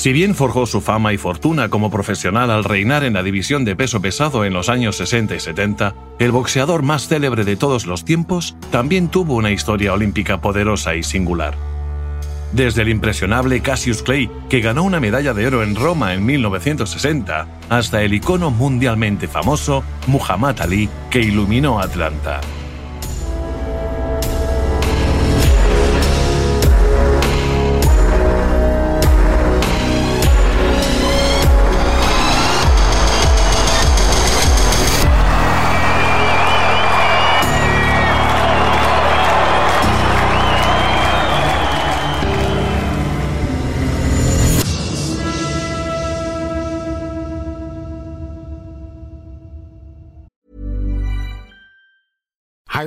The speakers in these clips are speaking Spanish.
Si bien forjó su fama y fortuna como profesional al reinar en la división de peso pesado en los años 60 y 70, el boxeador más célebre de todos los tiempos también tuvo una historia olímpica poderosa y singular. Desde el impresionable Cassius Clay, que ganó una medalla de oro en Roma en 1960, hasta el icono mundialmente famoso Muhammad Ali, que iluminó Atlanta.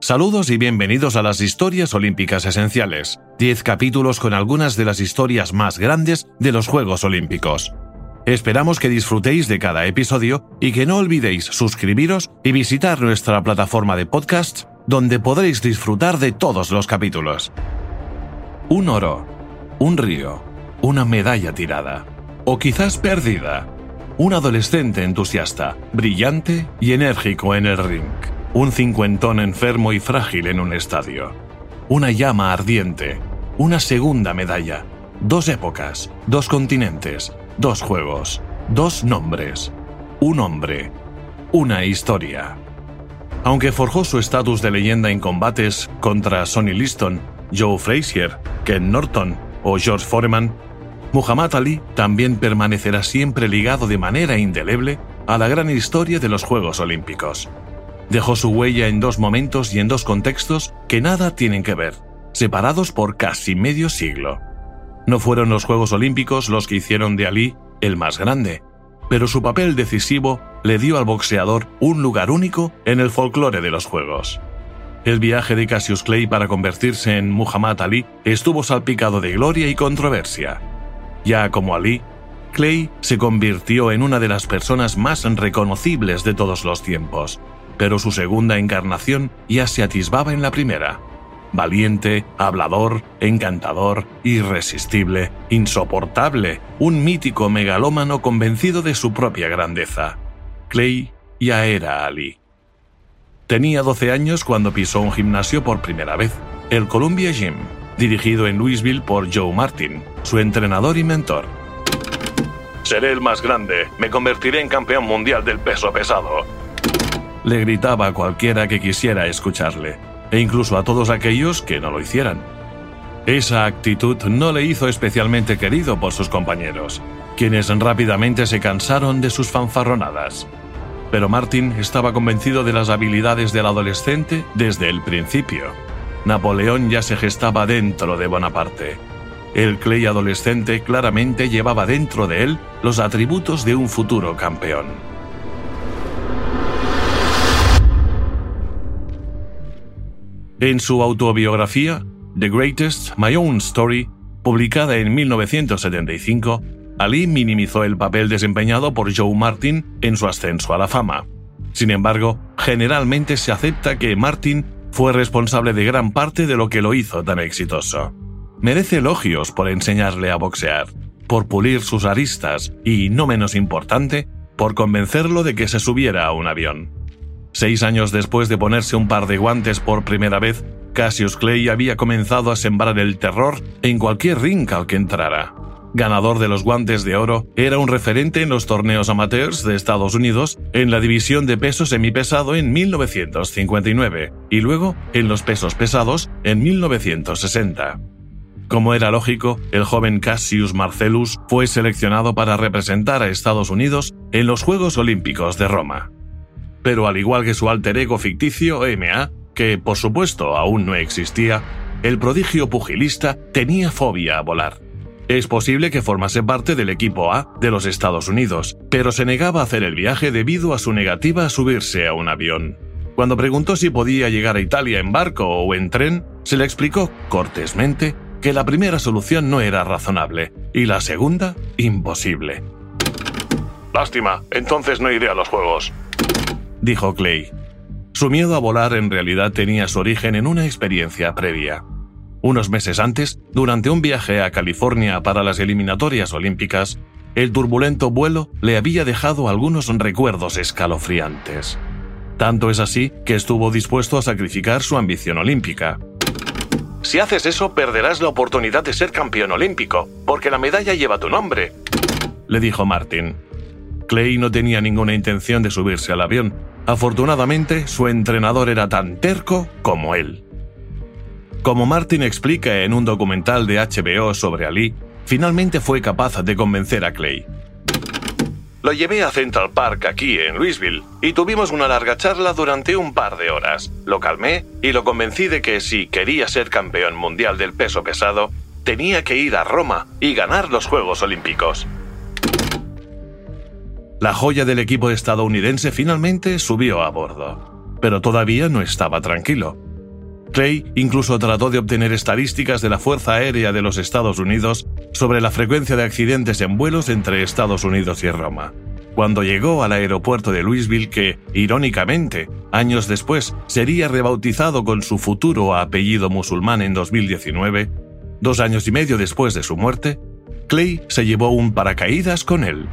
Saludos y bienvenidos a las Historias Olímpicas Esenciales, 10 capítulos con algunas de las historias más grandes de los Juegos Olímpicos. Esperamos que disfrutéis de cada episodio y que no olvidéis suscribiros y visitar nuestra plataforma de podcast donde podréis disfrutar de todos los capítulos. Un oro, un río, una medalla tirada, o quizás perdida. Un adolescente entusiasta, brillante y enérgico en el ring un cincuentón enfermo y frágil en un estadio, una llama ardiente, una segunda medalla, dos épocas, dos continentes, dos juegos, dos nombres, un hombre, una historia. Aunque forjó su estatus de leyenda en combates contra Sonny Liston, Joe Frazier, Ken Norton o George Foreman, Muhammad Ali también permanecerá siempre ligado de manera indeleble a la gran historia de los Juegos Olímpicos. Dejó su huella en dos momentos y en dos contextos que nada tienen que ver, separados por casi medio siglo. No fueron los Juegos Olímpicos los que hicieron de Ali el más grande, pero su papel decisivo le dio al boxeador un lugar único en el folclore de los Juegos. El viaje de Cassius Clay para convertirse en Muhammad Ali estuvo salpicado de gloria y controversia. Ya como Ali, Clay se convirtió en una de las personas más reconocibles de todos los tiempos, pero su segunda encarnación ya se atisbaba en la primera. Valiente, hablador, encantador, irresistible, insoportable, un mítico megalómano convencido de su propia grandeza. Clay ya era Ali. Tenía 12 años cuando pisó un gimnasio por primera vez, el Columbia Gym, dirigido en Louisville por Joe Martin, su entrenador y mentor. Seré el más grande, me convertiré en campeón mundial del peso pesado, le gritaba a cualquiera que quisiera escucharle, e incluso a todos aquellos que no lo hicieran. Esa actitud no le hizo especialmente querido por sus compañeros, quienes rápidamente se cansaron de sus fanfarronadas. Pero Martin estaba convencido de las habilidades del adolescente desde el principio. Napoleón ya se gestaba dentro de Bonaparte. El Clay adolescente claramente llevaba dentro de él los atributos de un futuro campeón. En su autobiografía, The Greatest My Own Story, publicada en 1975, Ali minimizó el papel desempeñado por Joe Martin en su ascenso a la fama. Sin embargo, generalmente se acepta que Martin fue responsable de gran parte de lo que lo hizo tan exitoso. Merece elogios por enseñarle a boxear, por pulir sus aristas y, no menos importante, por convencerlo de que se subiera a un avión. Seis años después de ponerse un par de guantes por primera vez, Cassius Clay había comenzado a sembrar el terror en cualquier ring al que entrara. Ganador de los guantes de oro, era un referente en los torneos amateurs de Estados Unidos en la división de peso semipesado en 1959 y luego en los pesos pesados en 1960. Como era lógico, el joven Cassius Marcellus fue seleccionado para representar a Estados Unidos en los Juegos Olímpicos de Roma pero al igual que su alter ego ficticio, MA, que por supuesto aún no existía, el prodigio pugilista tenía fobia a volar. Es posible que formase parte del equipo A de los Estados Unidos, pero se negaba a hacer el viaje debido a su negativa a subirse a un avión. Cuando preguntó si podía llegar a Italia en barco o en tren, se le explicó cortésmente que la primera solución no era razonable y la segunda imposible. Lástima, entonces no iré a los Juegos, dijo Clay. Su miedo a volar en realidad tenía su origen en una experiencia previa. Unos meses antes, durante un viaje a California para las eliminatorias olímpicas, el turbulento vuelo le había dejado algunos recuerdos escalofriantes. Tanto es así que estuvo dispuesto a sacrificar su ambición olímpica. Si haces eso, perderás la oportunidad de ser campeón olímpico, porque la medalla lleva tu nombre, le dijo Martin. Clay no tenía ninguna intención de subirse al avión. Afortunadamente, su entrenador era tan terco como él. Como Martin explica en un documental de HBO sobre Ali, finalmente fue capaz de convencer a Clay. Lo llevé a Central Park aquí en Louisville y tuvimos una larga charla durante un par de horas. Lo calmé y lo convencí de que si quería ser campeón mundial del peso pesado, tenía que ir a Roma y ganar los Juegos Olímpicos. La joya del equipo estadounidense finalmente subió a bordo, pero todavía no estaba tranquilo. Clay incluso trató de obtener estadísticas de la Fuerza Aérea de los Estados Unidos sobre la frecuencia de accidentes en vuelos entre Estados Unidos y Roma. Cuando llegó al aeropuerto de Louisville, que, irónicamente, años después sería rebautizado con su futuro apellido musulmán en 2019, dos años y medio después de su muerte, Clay se llevó un paracaídas con él.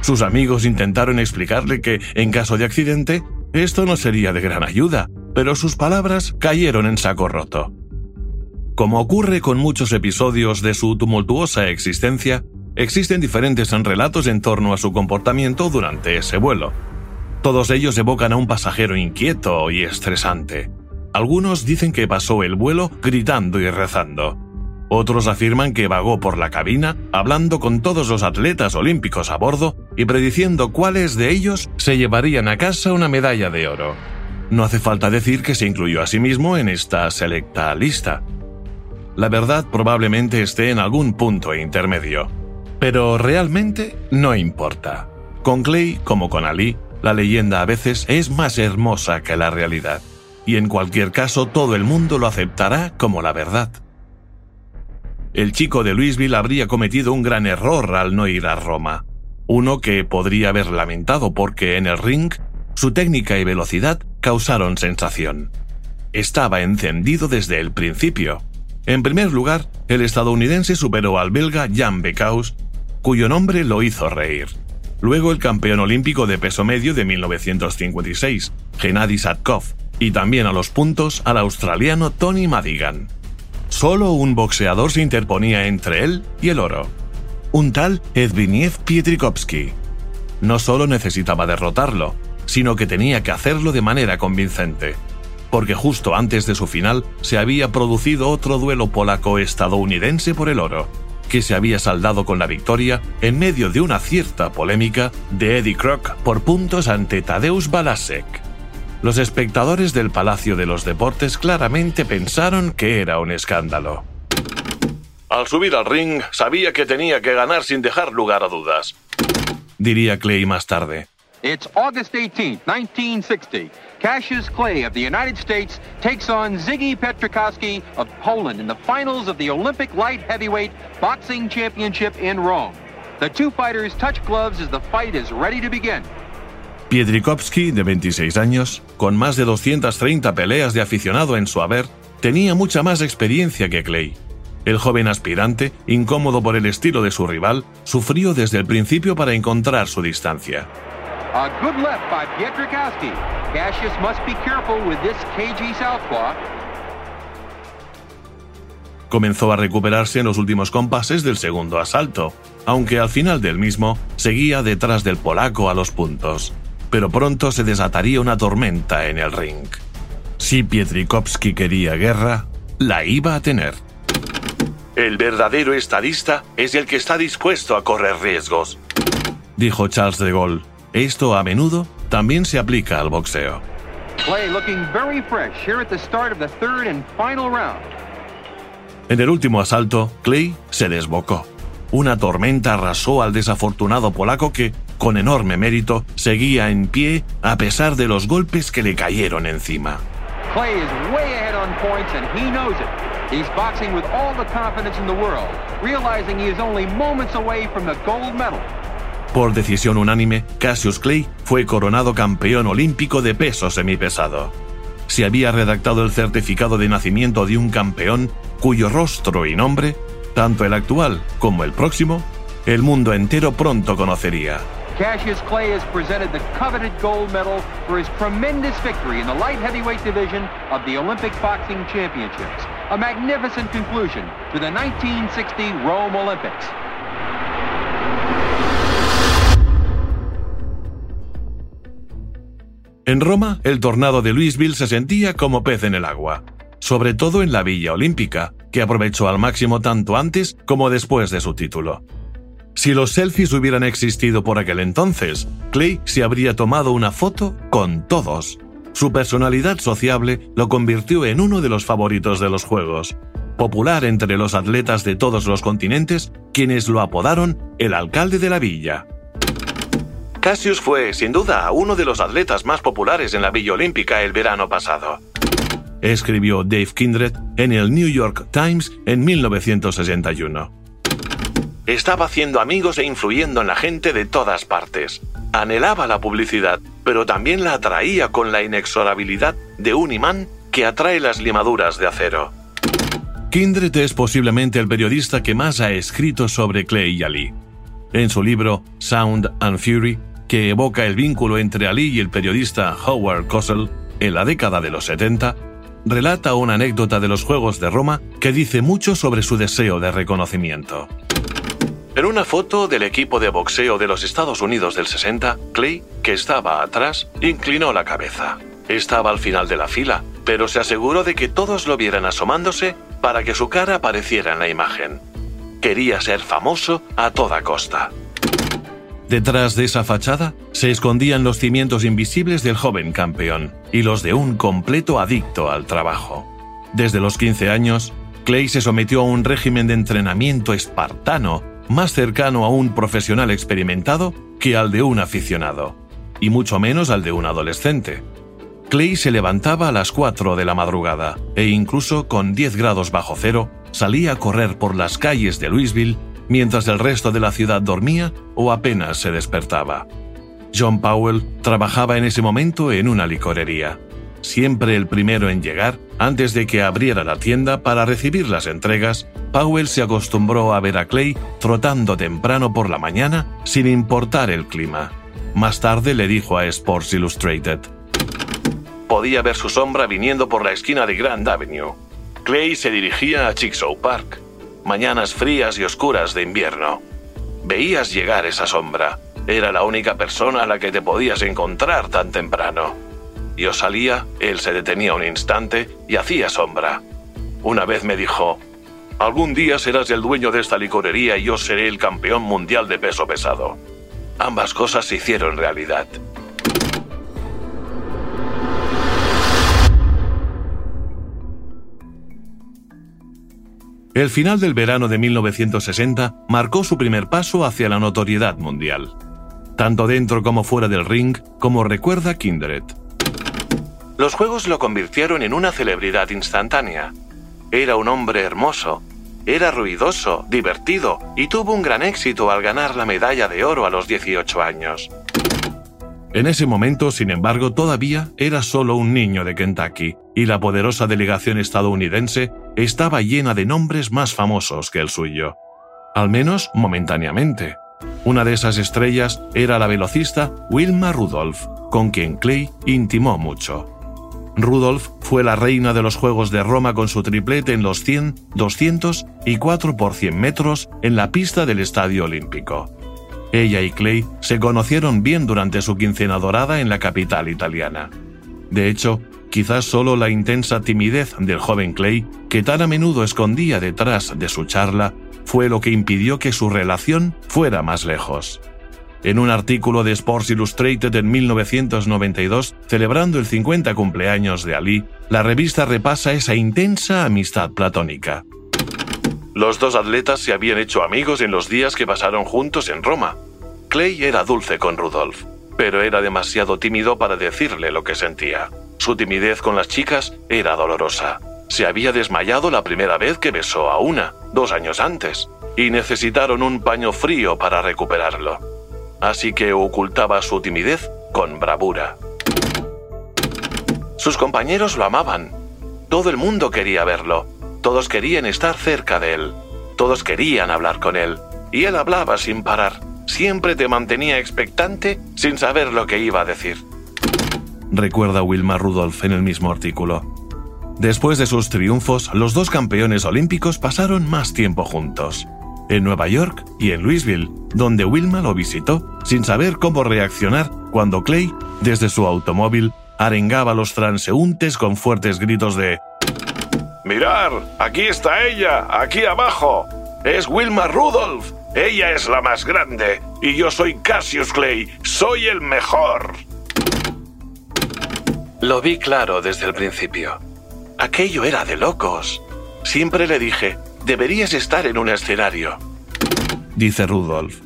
Sus amigos intentaron explicarle que, en caso de accidente, esto no sería de gran ayuda, pero sus palabras cayeron en saco roto. Como ocurre con muchos episodios de su tumultuosa existencia, existen diferentes relatos en torno a su comportamiento durante ese vuelo. Todos ellos evocan a un pasajero inquieto y estresante. Algunos dicen que pasó el vuelo gritando y rezando. Otros afirman que vagó por la cabina hablando con todos los atletas olímpicos a bordo y prediciendo cuáles de ellos se llevarían a casa una medalla de oro. No hace falta decir que se incluyó a sí mismo en esta selecta lista. La verdad probablemente esté en algún punto intermedio. Pero realmente no importa. Con Clay como con Ali, la leyenda a veces es más hermosa que la realidad. Y en cualquier caso todo el mundo lo aceptará como la verdad. El chico de Louisville habría cometido un gran error al no ir a Roma. Uno que podría haber lamentado porque en el ring su técnica y velocidad causaron sensación. Estaba encendido desde el principio. En primer lugar, el estadounidense superó al belga Jan Becaus, cuyo nombre lo hizo reír. Luego el campeón olímpico de peso medio de 1956, Gennady Sadkov, y también a los puntos al australiano Tony Madigan. Solo un boxeador se interponía entre él y el oro. Un tal Edviniev Pietrikovsky. No solo necesitaba derrotarlo, sino que tenía que hacerlo de manera convincente. Porque justo antes de su final se había producido otro duelo polaco-estadounidense por el oro, que se había saldado con la victoria en medio de una cierta polémica de Eddie Kroc por puntos ante Tadeusz Balasek los espectadores del Palacio de los Deportes claramente pensaron que era un escándalo. Al subir al ring, sabía que tenía que ganar sin dejar lugar a dudas. Diría Clay más tarde. It's August 18, 1960. Cassius Clay of the United States takes on Ziggy Petrikowski of Poland in the finals of the Olympic Light Heavyweight Boxing Championship in Rome. The two fighters touch gloves as the fight is ready to begin. Piedrikovsky, de 26 años, con más de 230 peleas de aficionado en su haber, tenía mucha más experiencia que Clay. El joven aspirante, incómodo por el estilo de su rival, sufrió desde el principio para encontrar su distancia. Comenzó a recuperarse en los últimos compases del segundo asalto, aunque al final del mismo seguía detrás del polaco a los puntos pero pronto se desataría una tormenta en el ring. Si Pietrikowski quería guerra, la iba a tener. El verdadero estadista es el que está dispuesto a correr riesgos, dijo Charles de Gaulle. Esto a menudo también se aplica al boxeo. Clay looking very fresh here at the start of the third and final round. En el último asalto, Clay se desbocó. Una tormenta arrasó al desafortunado polaco que, con enorme mérito, seguía en pie a pesar de los golpes que le cayeron encima. Clay is way ahead on points and he knows it. He's boxing with all the confidence in the world, realizing he is only moments away from the gold medal. Por decisión unánime, Cassius Clay fue coronado campeón olímpico de peso semipesado. Se había redactado el certificado de nacimiento de un campeón cuyo rostro y nombre, tanto el actual como el próximo, el mundo entero pronto conocería. Cassius Clay has presented the coveted gold medal for his tremendous victory in the light heavyweight division of the Olympic Boxing Championships. A magnificent conclusion to the 1960 Rome Olympics. En Roma, el tornado de Louisville se sentía como pez en el agua, sobre todo en la Villa Olímpica, que aprovechó al máximo tanto antes como después de su título. Si los selfies hubieran existido por aquel entonces, Clay se habría tomado una foto con todos. Su personalidad sociable lo convirtió en uno de los favoritos de los Juegos, popular entre los atletas de todos los continentes, quienes lo apodaron el alcalde de la villa. Cassius fue, sin duda, uno de los atletas más populares en la Villa Olímpica el verano pasado. Escribió Dave Kindred en el New York Times en 1961. Estaba haciendo amigos e influyendo en la gente de todas partes. Anhelaba la publicidad, pero también la atraía con la inexorabilidad de un imán que atrae las limaduras de acero. Kindred es posiblemente el periodista que más ha escrito sobre Clay y Ali. En su libro Sound and Fury, que evoca el vínculo entre Ali y el periodista Howard Cosell en la década de los 70, relata una anécdota de los Juegos de Roma que dice mucho sobre su deseo de reconocimiento. En una foto del equipo de boxeo de los Estados Unidos del 60, Clay, que estaba atrás, inclinó la cabeza. Estaba al final de la fila, pero se aseguró de que todos lo vieran asomándose para que su cara apareciera en la imagen. Quería ser famoso a toda costa. Detrás de esa fachada se escondían los cimientos invisibles del joven campeón y los de un completo adicto al trabajo. Desde los 15 años, Clay se sometió a un régimen de entrenamiento espartano más cercano a un profesional experimentado que al de un aficionado, y mucho menos al de un adolescente. Clay se levantaba a las 4 de la madrugada e incluso con 10 grados bajo cero salía a correr por las calles de Louisville mientras el resto de la ciudad dormía o apenas se despertaba. John Powell trabajaba en ese momento en una licorería, siempre el primero en llegar antes de que abriera la tienda para recibir las entregas. Powell se acostumbró a ver a Clay trotando temprano por la mañana sin importar el clima. Más tarde le dijo a Sports Illustrated. Podía ver su sombra viniendo por la esquina de Grand Avenue. Clay se dirigía a Chickasaw Park mañanas frías y oscuras de invierno. Veías llegar esa sombra. Era la única persona a la que te podías encontrar tan temprano. Yo salía, él se detenía un instante y hacía sombra. Una vez me dijo, algún día serás el dueño de esta licorería y yo seré el campeón mundial de peso pesado. Ambas cosas se hicieron realidad. El final del verano de 1960 marcó su primer paso hacia la notoriedad mundial, tanto dentro como fuera del ring, como recuerda Kindred. Los Juegos lo convirtieron en una celebridad instantánea. Era un hombre hermoso, era ruidoso, divertido y tuvo un gran éxito al ganar la medalla de oro a los 18 años. En ese momento, sin embargo, todavía era solo un niño de Kentucky, y la poderosa delegación estadounidense estaba llena de nombres más famosos que el suyo. Al menos momentáneamente. Una de esas estrellas era la velocista Wilma Rudolph, con quien Clay intimó mucho. Rudolph fue la reina de los Juegos de Roma con su triplete en los 100, 200 y 4 por 100 metros en la pista del Estadio Olímpico. Ella y Clay se conocieron bien durante su quincena dorada en la capital italiana. De hecho, quizás solo la intensa timidez del joven Clay, que tan a menudo escondía detrás de su charla, fue lo que impidió que su relación fuera más lejos. En un artículo de Sports Illustrated en 1992, celebrando el 50 cumpleaños de Ali, la revista repasa esa intensa amistad platónica. Los dos atletas se habían hecho amigos en los días que pasaron juntos en Roma. Clay era dulce con Rudolf, pero era demasiado tímido para decirle lo que sentía. Su timidez con las chicas era dolorosa. Se había desmayado la primera vez que besó a una, dos años antes, y necesitaron un paño frío para recuperarlo. Así que ocultaba su timidez con bravura. Sus compañeros lo amaban. Todo el mundo quería verlo. Todos querían estar cerca de él. Todos querían hablar con él. Y él hablaba sin parar. Siempre te mantenía expectante sin saber lo que iba a decir. Recuerda Wilma Rudolph en el mismo artículo. Después de sus triunfos, los dos campeones olímpicos pasaron más tiempo juntos. En Nueva York y en Louisville, donde Wilma lo visitó sin saber cómo reaccionar cuando Clay, desde su automóvil, arengaba a los transeúntes con fuertes gritos de Mirar, aquí está ella, aquí abajo. Es Wilma Rudolph. Ella es la más grande. Y yo soy Cassius Clay. Soy el mejor. Lo vi claro desde el principio. Aquello era de locos. Siempre le dije, deberías estar en un escenario. Dice Rudolph.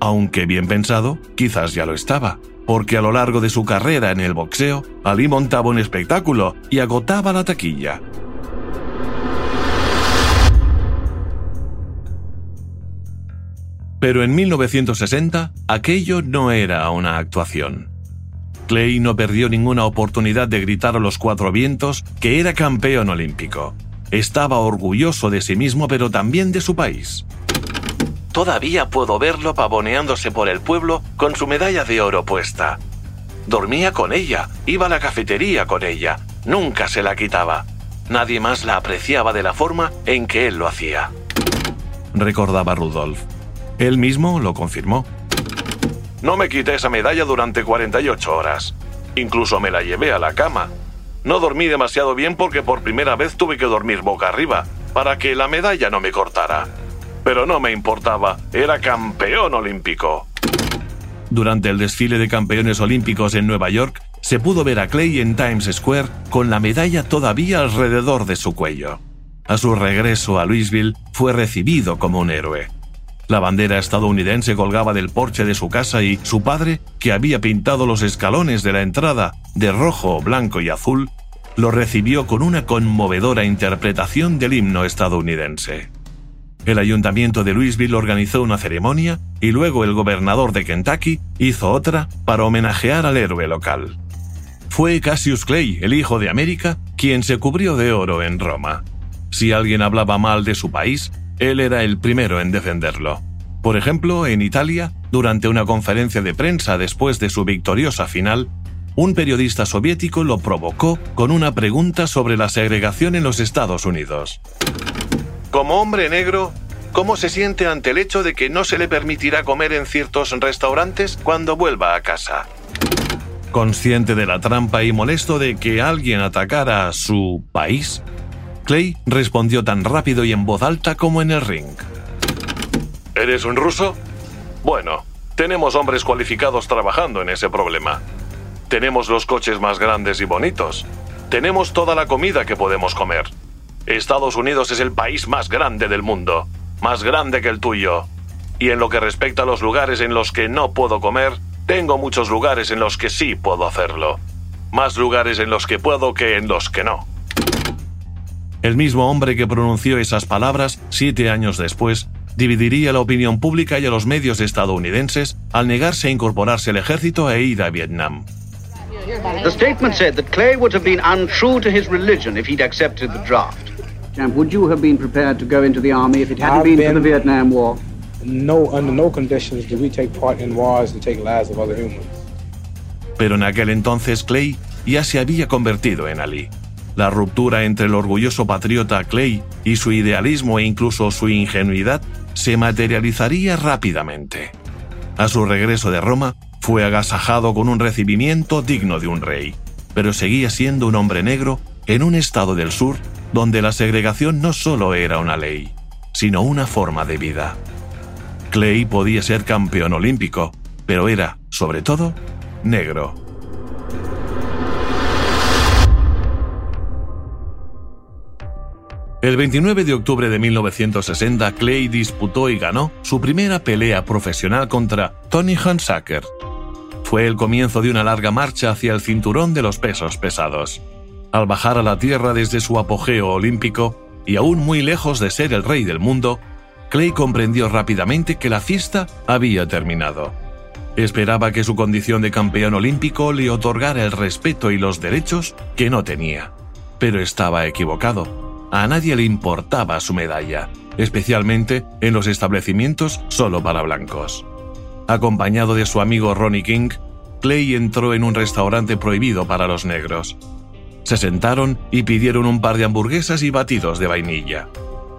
Aunque bien pensado, quizás ya lo estaba, porque a lo largo de su carrera en el boxeo, Ali montaba un espectáculo y agotaba la taquilla. Pero en 1960 aquello no era una actuación. Clay no perdió ninguna oportunidad de gritar a los cuatro vientos que era campeón olímpico. Estaba orgulloso de sí mismo pero también de su país. Todavía puedo verlo pavoneándose por el pueblo con su medalla de oro puesta. Dormía con ella, iba a la cafetería con ella, nunca se la quitaba. Nadie más la apreciaba de la forma en que él lo hacía. Recordaba Rudolf. Él mismo lo confirmó. No me quité esa medalla durante 48 horas. Incluso me la llevé a la cama. No dormí demasiado bien porque por primera vez tuve que dormir boca arriba, para que la medalla no me cortara. Pero no me importaba, era campeón olímpico. Durante el desfile de campeones olímpicos en Nueva York, se pudo ver a Clay en Times Square con la medalla todavía alrededor de su cuello. A su regreso a Louisville fue recibido como un héroe. La bandera estadounidense colgaba del porche de su casa y su padre, que había pintado los escalones de la entrada de rojo, blanco y azul, lo recibió con una conmovedora interpretación del himno estadounidense. El ayuntamiento de Louisville organizó una ceremonia y luego el gobernador de Kentucky hizo otra para homenajear al héroe local. Fue Cassius Clay, el hijo de América, quien se cubrió de oro en Roma. Si alguien hablaba mal de su país, él era el primero en defenderlo. Por ejemplo, en Italia, durante una conferencia de prensa después de su victoriosa final, un periodista soviético lo provocó con una pregunta sobre la segregación en los Estados Unidos. Como hombre negro, ¿cómo se siente ante el hecho de que no se le permitirá comer en ciertos restaurantes cuando vuelva a casa? Consciente de la trampa y molesto de que alguien atacara a su país, Clay respondió tan rápido y en voz alta como en el ring. ¿Eres un ruso? Bueno, tenemos hombres cualificados trabajando en ese problema. Tenemos los coches más grandes y bonitos. Tenemos toda la comida que podemos comer. Estados Unidos es el país más grande del mundo, más grande que el tuyo. Y en lo que respecta a los lugares en los que no puedo comer, tengo muchos lugares en los que sí puedo hacerlo. Más lugares en los que puedo que en los que no. El mismo hombre que pronunció esas palabras siete años después dividiría la opinión pública y a los medios estadounidenses al negarse a incorporarse al ejército e ir a Vietnam. The statement said that Clay would have been untrue to his religion if he'd accepted the draft. Champ, would you have been prepared to go into the army if it hadn't I've been, for been- the Vietnam War? No, under no conditions do we take part in wars and take lives of other humans. Pero en aquel entonces Clay ya se había convertido en Ali. La ruptura entre el orgulloso patriota Clay y su idealismo e incluso su ingenuidad se materializaría rápidamente. A su regreso de Roma, fue agasajado con un recibimiento digno de un rey, pero seguía siendo un hombre negro en un estado del sur donde la segregación no solo era una ley, sino una forma de vida. Clay podía ser campeón olímpico, pero era, sobre todo, negro. El 29 de octubre de 1960, Clay disputó y ganó su primera pelea profesional contra Tony Hansacker. Fue el comienzo de una larga marcha hacia el cinturón de los pesos pesados. Al bajar a la tierra desde su apogeo olímpico, y aún muy lejos de ser el rey del mundo, Clay comprendió rápidamente que la fiesta había terminado. Esperaba que su condición de campeón olímpico le otorgara el respeto y los derechos que no tenía. Pero estaba equivocado a nadie le importaba su medalla, especialmente en los establecimientos solo para blancos. Acompañado de su amigo Ronnie King, Clay entró en un restaurante prohibido para los negros. Se sentaron y pidieron un par de hamburguesas y batidos de vainilla.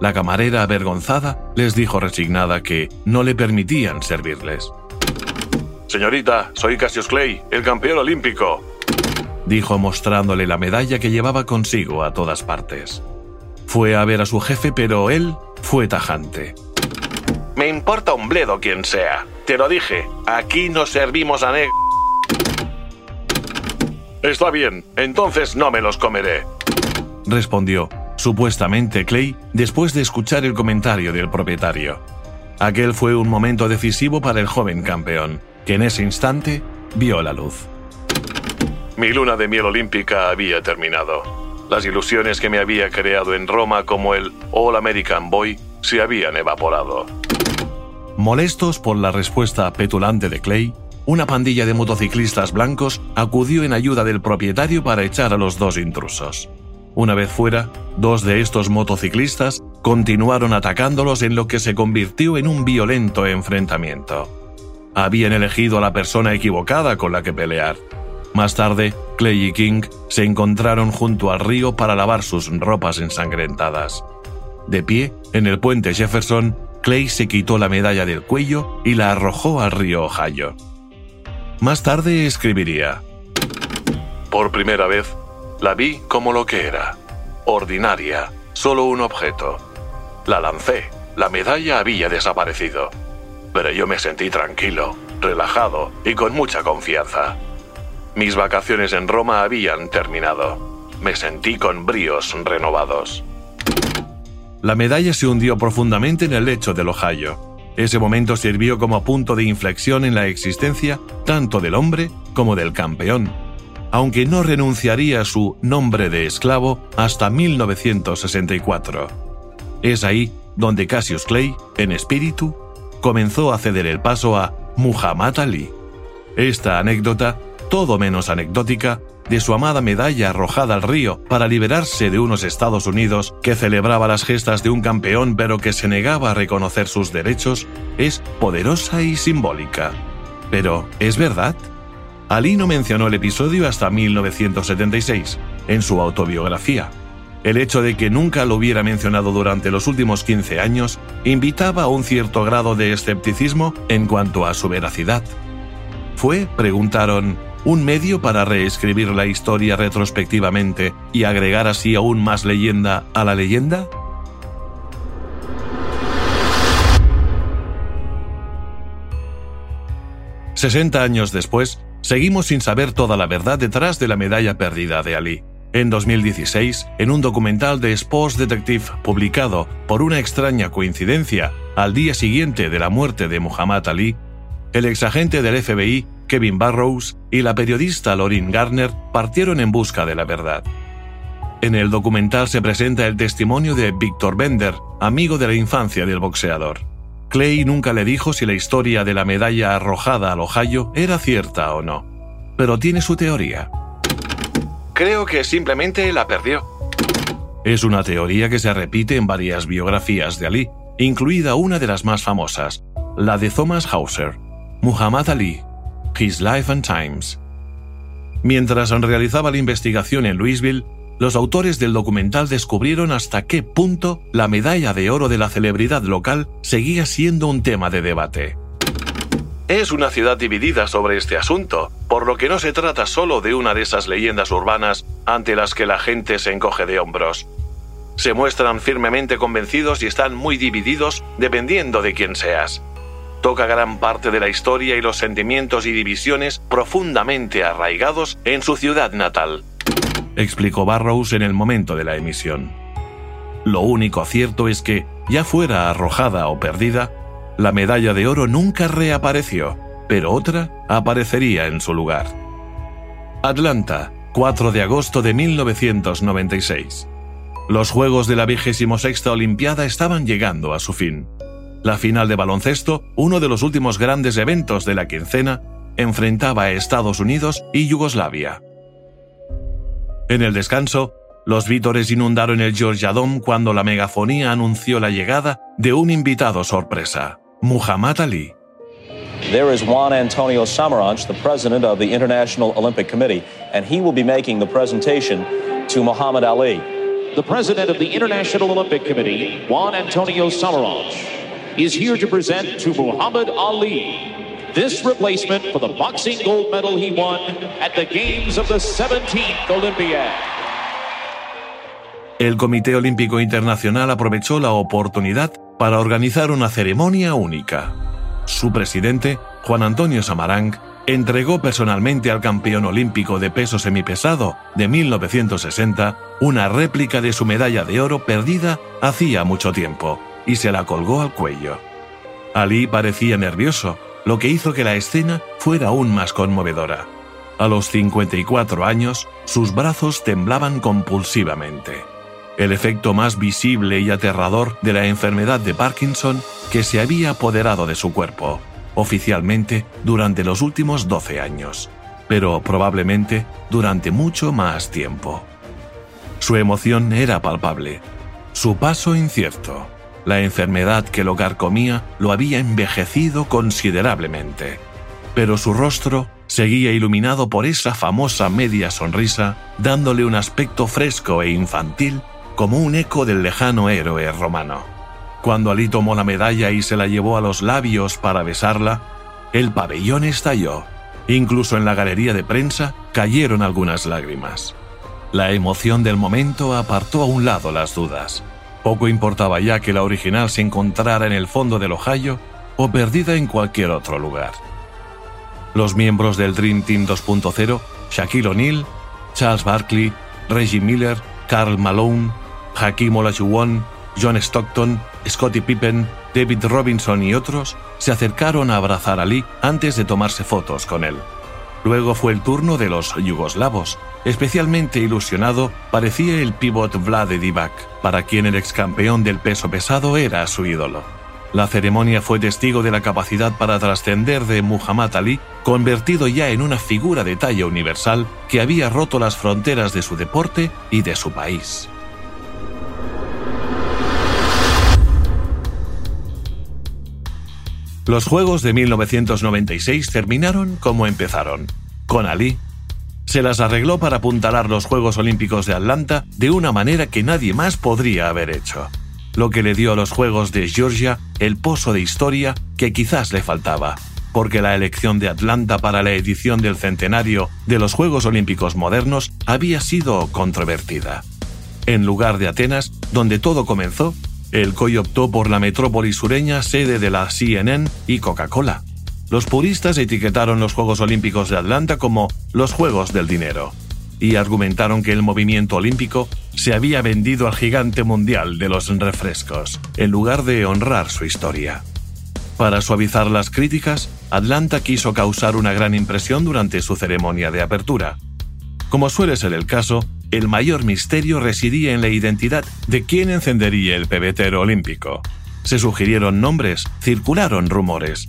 La camarera, avergonzada, les dijo resignada que no le permitían servirles. Señorita, soy Cassius Clay, el campeón olímpico, dijo mostrándole la medalla que llevaba consigo a todas partes. Fue a ver a su jefe, pero él fue tajante. Me importa un bledo quien sea. Te lo dije, aquí no servimos a neg... Está bien, entonces no me los comeré. Respondió, supuestamente Clay, después de escuchar el comentario del propietario. Aquel fue un momento decisivo para el joven campeón, que en ese instante vio la luz. Mi luna de miel olímpica había terminado. Las ilusiones que me había creado en Roma como el All American Boy se habían evaporado. Molestos por la respuesta petulante de Clay, una pandilla de motociclistas blancos acudió en ayuda del propietario para echar a los dos intrusos. Una vez fuera, dos de estos motociclistas continuaron atacándolos en lo que se convirtió en un violento enfrentamiento. Habían elegido a la persona equivocada con la que pelear, más tarde, Clay y King se encontraron junto al río para lavar sus ropas ensangrentadas. De pie, en el puente Jefferson, Clay se quitó la medalla del cuello y la arrojó al río Ohio. Más tarde escribiría, Por primera vez, la vi como lo que era, ordinaria, solo un objeto. La lancé, la medalla había desaparecido, pero yo me sentí tranquilo, relajado y con mucha confianza. Mis vacaciones en Roma habían terminado. Me sentí con bríos renovados. La medalla se hundió profundamente en el lecho del Ohio. Ese momento sirvió como punto de inflexión en la existencia tanto del hombre como del campeón, aunque no renunciaría a su nombre de esclavo hasta 1964. Es ahí donde Cassius Clay, en espíritu, comenzó a ceder el paso a Muhammad Ali. Esta anécdota todo menos anecdótica, de su amada medalla arrojada al río para liberarse de unos Estados Unidos que celebraba las gestas de un campeón pero que se negaba a reconocer sus derechos, es poderosa y simbólica. Pero, ¿es verdad? Ali no mencionó el episodio hasta 1976, en su autobiografía. El hecho de que nunca lo hubiera mencionado durante los últimos 15 años invitaba a un cierto grado de escepticismo en cuanto a su veracidad. ¿Fue, preguntaron, un medio para reescribir la historia retrospectivamente y agregar así aún más leyenda a la leyenda? Sesenta años después, seguimos sin saber toda la verdad detrás de la medalla perdida de Ali. En 2016, en un documental de Sports Detective publicado por una extraña coincidencia al día siguiente de la muerte de Muhammad Ali, el exagente del FBI Kevin Barrows y la periodista Lorin Garner partieron en busca de la verdad. En el documental se presenta el testimonio de Victor Bender, amigo de la infancia del boxeador. Clay nunca le dijo si la historia de la medalla arrojada al Ohio era cierta o no, pero tiene su teoría. Creo que simplemente la perdió. Es una teoría que se repite en varias biografías de Ali, incluida una de las más famosas, la de Thomas Hauser. Muhammad Ali His Life and Times. Mientras realizaba la investigación en Louisville, los autores del documental descubrieron hasta qué punto la medalla de oro de la celebridad local seguía siendo un tema de debate. Es una ciudad dividida sobre este asunto, por lo que no se trata solo de una de esas leyendas urbanas ante las que la gente se encoge de hombros. Se muestran firmemente convencidos y están muy divididos dependiendo de quién seas toca gran parte de la historia y los sentimientos y divisiones profundamente arraigados en su ciudad natal. Explicó Barrows en el momento de la emisión. Lo único cierto es que, ya fuera arrojada o perdida, la medalla de oro nunca reapareció, pero otra aparecería en su lugar. Atlanta, 4 de agosto de 1996. Los Juegos de la sexta Olimpiada estaban llegando a su fin. La final de baloncesto, uno de los últimos grandes eventos de la quincena, enfrentaba a Estados Unidos y Yugoslavia. En el descanso, los vítores inundaron el Georgia Dome cuando la megafonía anunció la llegada de un invitado sorpresa, Muhammad Ali. There is Juan Antonio Samaranch, the president of the International Olympic Committee, and he will be making the presentation to Muhammad Ali. The president of the International Olympic Committee, Juan Antonio Samaranch, is here to present to Muhammad Ali this replacement for the boxing gold medal he won at the Games of the 17th Olympiad. El Comité Olímpico Internacional aprovechó la oportunidad para organizar una ceremonia única. Su presidente, Juan Antonio Samarang, entregó personalmente al campeón olímpico de peso semipesado de 1960 una réplica de su medalla de oro perdida hacía mucho tiempo y se la colgó al cuello. Ali parecía nervioso, lo que hizo que la escena fuera aún más conmovedora. A los 54 años, sus brazos temblaban compulsivamente. El efecto más visible y aterrador de la enfermedad de Parkinson que se había apoderado de su cuerpo, oficialmente durante los últimos 12 años, pero probablemente durante mucho más tiempo. Su emoción era palpable, su paso incierto. La enfermedad que lo carcomía lo había envejecido considerablemente, pero su rostro seguía iluminado por esa famosa media sonrisa, dándole un aspecto fresco e infantil como un eco del lejano héroe romano. Cuando Ali tomó la medalla y se la llevó a los labios para besarla, el pabellón estalló. Incluso en la galería de prensa cayeron algunas lágrimas. La emoción del momento apartó a un lado las dudas. Poco importaba ya que la original se encontrara en el fondo del Ohio o perdida en cualquier otro lugar. Los miembros del Dream Team 2.0, Shaquille O'Neal, Charles Barkley, Reggie Miller, Carl Malone, Hakim Olajuwon, John Stockton, Scottie Pippen, David Robinson y otros se acercaron a abrazar a Lee antes de tomarse fotos con él. Luego fue el turno de los yugoslavos. Especialmente ilusionado parecía el pívot Vlade Divac, para quien el ex campeón del peso pesado era su ídolo. La ceremonia fue testigo de la capacidad para trascender de Muhammad Ali, convertido ya en una figura de talla universal que había roto las fronteras de su deporte y de su país. Los Juegos de 1996 terminaron como empezaron, con Ali. Se las arregló para apuntalar los Juegos Olímpicos de Atlanta de una manera que nadie más podría haber hecho, lo que le dio a los Juegos de Georgia el pozo de historia que quizás le faltaba, porque la elección de Atlanta para la edición del centenario de los Juegos Olímpicos modernos había sido controvertida. En lugar de Atenas, donde todo comenzó, el COI optó por la metrópoli sureña sede de la CNN y Coca-Cola. Los puristas etiquetaron los Juegos Olímpicos de Atlanta como los Juegos del Dinero y argumentaron que el movimiento olímpico se había vendido al gigante mundial de los refrescos, en lugar de honrar su historia. Para suavizar las críticas, Atlanta quiso causar una gran impresión durante su ceremonia de apertura. Como suele ser el caso, el mayor misterio residía en la identidad de quién encendería el pebetero olímpico. Se sugirieron nombres, circularon rumores.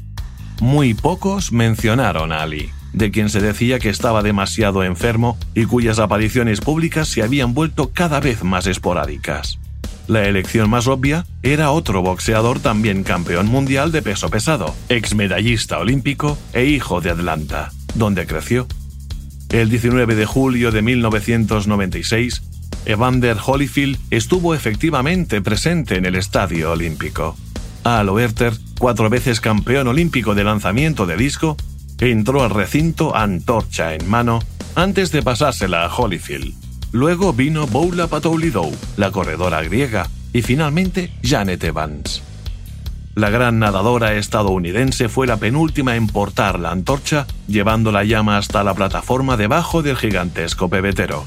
Muy pocos mencionaron a Ali, de quien se decía que estaba demasiado enfermo y cuyas apariciones públicas se habían vuelto cada vez más esporádicas. La elección más obvia era otro boxeador también campeón mundial de peso pesado, ex medallista olímpico e hijo de Atlanta, donde creció el 19 de julio de 1996, Evander Holyfield estuvo efectivamente presente en el Estadio Olímpico. Al Oerter, cuatro veces campeón olímpico de lanzamiento de disco, entró al recinto antorcha en mano antes de pasársela a Holyfield. Luego vino Boula Patoulidou, la corredora griega, y finalmente Janet Evans. La gran nadadora estadounidense fue la penúltima en portar la antorcha, llevando la llama hasta la plataforma debajo del gigantesco pebetero.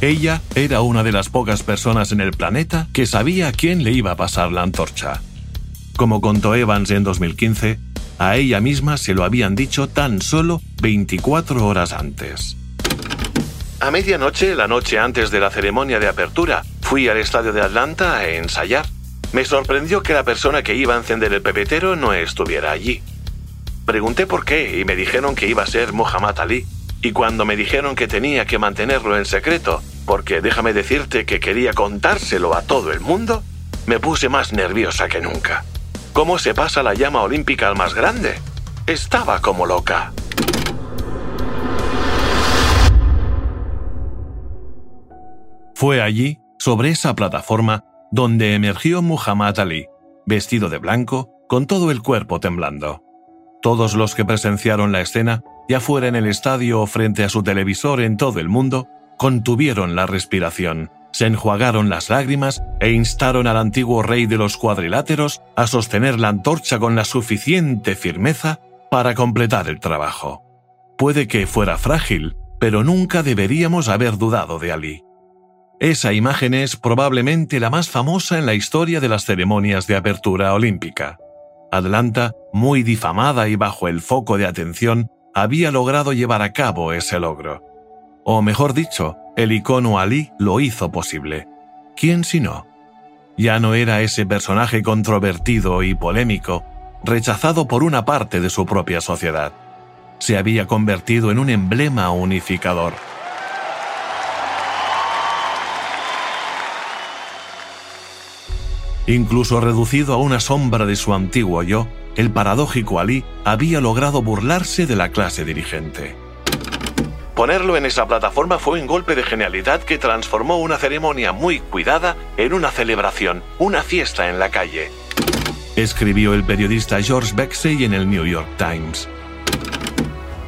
Ella era una de las pocas personas en el planeta que sabía quién le iba a pasar la antorcha. Como contó Evans en 2015, a ella misma se lo habían dicho tan solo 24 horas antes. A medianoche, la noche antes de la ceremonia de apertura, fui al estadio de Atlanta a ensayar. Me sorprendió que la persona que iba a encender el pepetero no estuviera allí. Pregunté por qué y me dijeron que iba a ser Muhammad Ali. Y cuando me dijeron que tenía que mantenerlo en secreto, porque déjame decirte que quería contárselo a todo el mundo, me puse más nerviosa que nunca. ¿Cómo se pasa la llama olímpica al más grande? Estaba como loca. Fue allí, sobre esa plataforma, donde emergió Muhammad Ali, vestido de blanco, con todo el cuerpo temblando. Todos los que presenciaron la escena, ya fuera en el estadio o frente a su televisor en todo el mundo, contuvieron la respiración, se enjuagaron las lágrimas e instaron al antiguo rey de los cuadriláteros a sostener la antorcha con la suficiente firmeza para completar el trabajo. Puede que fuera frágil, pero nunca deberíamos haber dudado de Ali. Esa imagen es probablemente la más famosa en la historia de las ceremonias de apertura olímpica. Atlanta, muy difamada y bajo el foco de atención, había logrado llevar a cabo ese logro. O mejor dicho, el icono Ali lo hizo posible. ¿Quién si no? Ya no era ese personaje controvertido y polémico, rechazado por una parte de su propia sociedad. Se había convertido en un emblema unificador. Incluso reducido a una sombra de su antiguo yo, el paradójico Ali había logrado burlarse de la clase dirigente. Ponerlo en esa plataforma fue un golpe de genialidad que transformó una ceremonia muy cuidada en una celebración, una fiesta en la calle. Escribió el periodista George Bexey en el New York Times.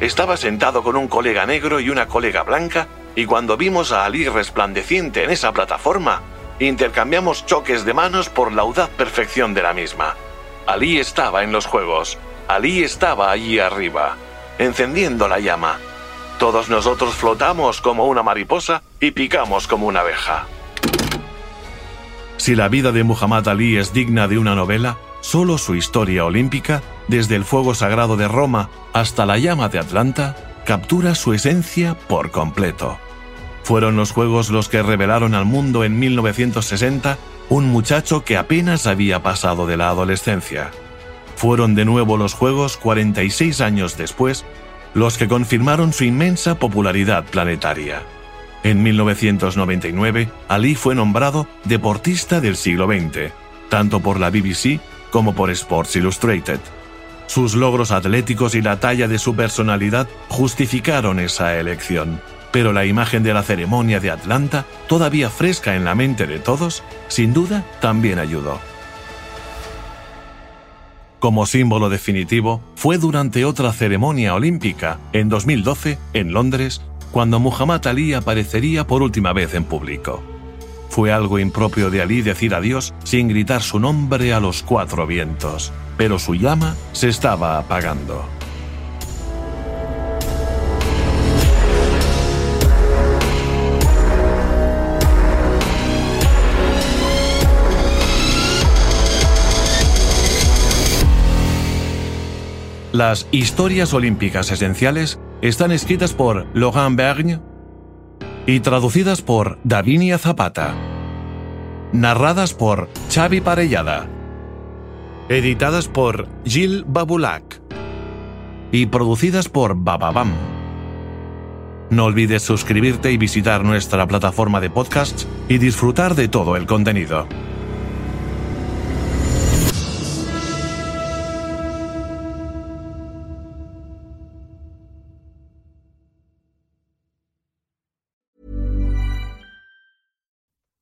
Estaba sentado con un colega negro y una colega blanca, y cuando vimos a Ali resplandeciente en esa plataforma, intercambiamos choques de manos por la audaz perfección de la misma. Ali estaba en los juegos, Ali estaba allí arriba, encendiendo la llama. Todos nosotros flotamos como una mariposa y picamos como una abeja. Si la vida de Muhammad Ali es digna de una novela, solo su historia olímpica, desde el fuego sagrado de Roma hasta la llama de Atlanta, captura su esencia por completo. Fueron los Juegos los que revelaron al mundo en 1960 un muchacho que apenas había pasado de la adolescencia. Fueron de nuevo los Juegos 46 años después los que confirmaron su inmensa popularidad planetaria. En 1999, Ali fue nombrado Deportista del siglo XX, tanto por la BBC como por Sports Illustrated. Sus logros atléticos y la talla de su personalidad justificaron esa elección pero la imagen de la ceremonia de Atlanta, todavía fresca en la mente de todos, sin duda también ayudó. Como símbolo definitivo, fue durante otra ceremonia olímpica, en 2012, en Londres, cuando Muhammad Ali aparecería por última vez en público. Fue algo impropio de Ali decir adiós sin gritar su nombre a los cuatro vientos, pero su llama se estaba apagando. Las historias olímpicas esenciales están escritas por Laurent Bergne y traducidas por Davinia Zapata. Narradas por Xavi Parellada. Editadas por Gilles Babulac. Y producidas por Bababam. No olvides suscribirte y visitar nuestra plataforma de podcasts y disfrutar de todo el contenido.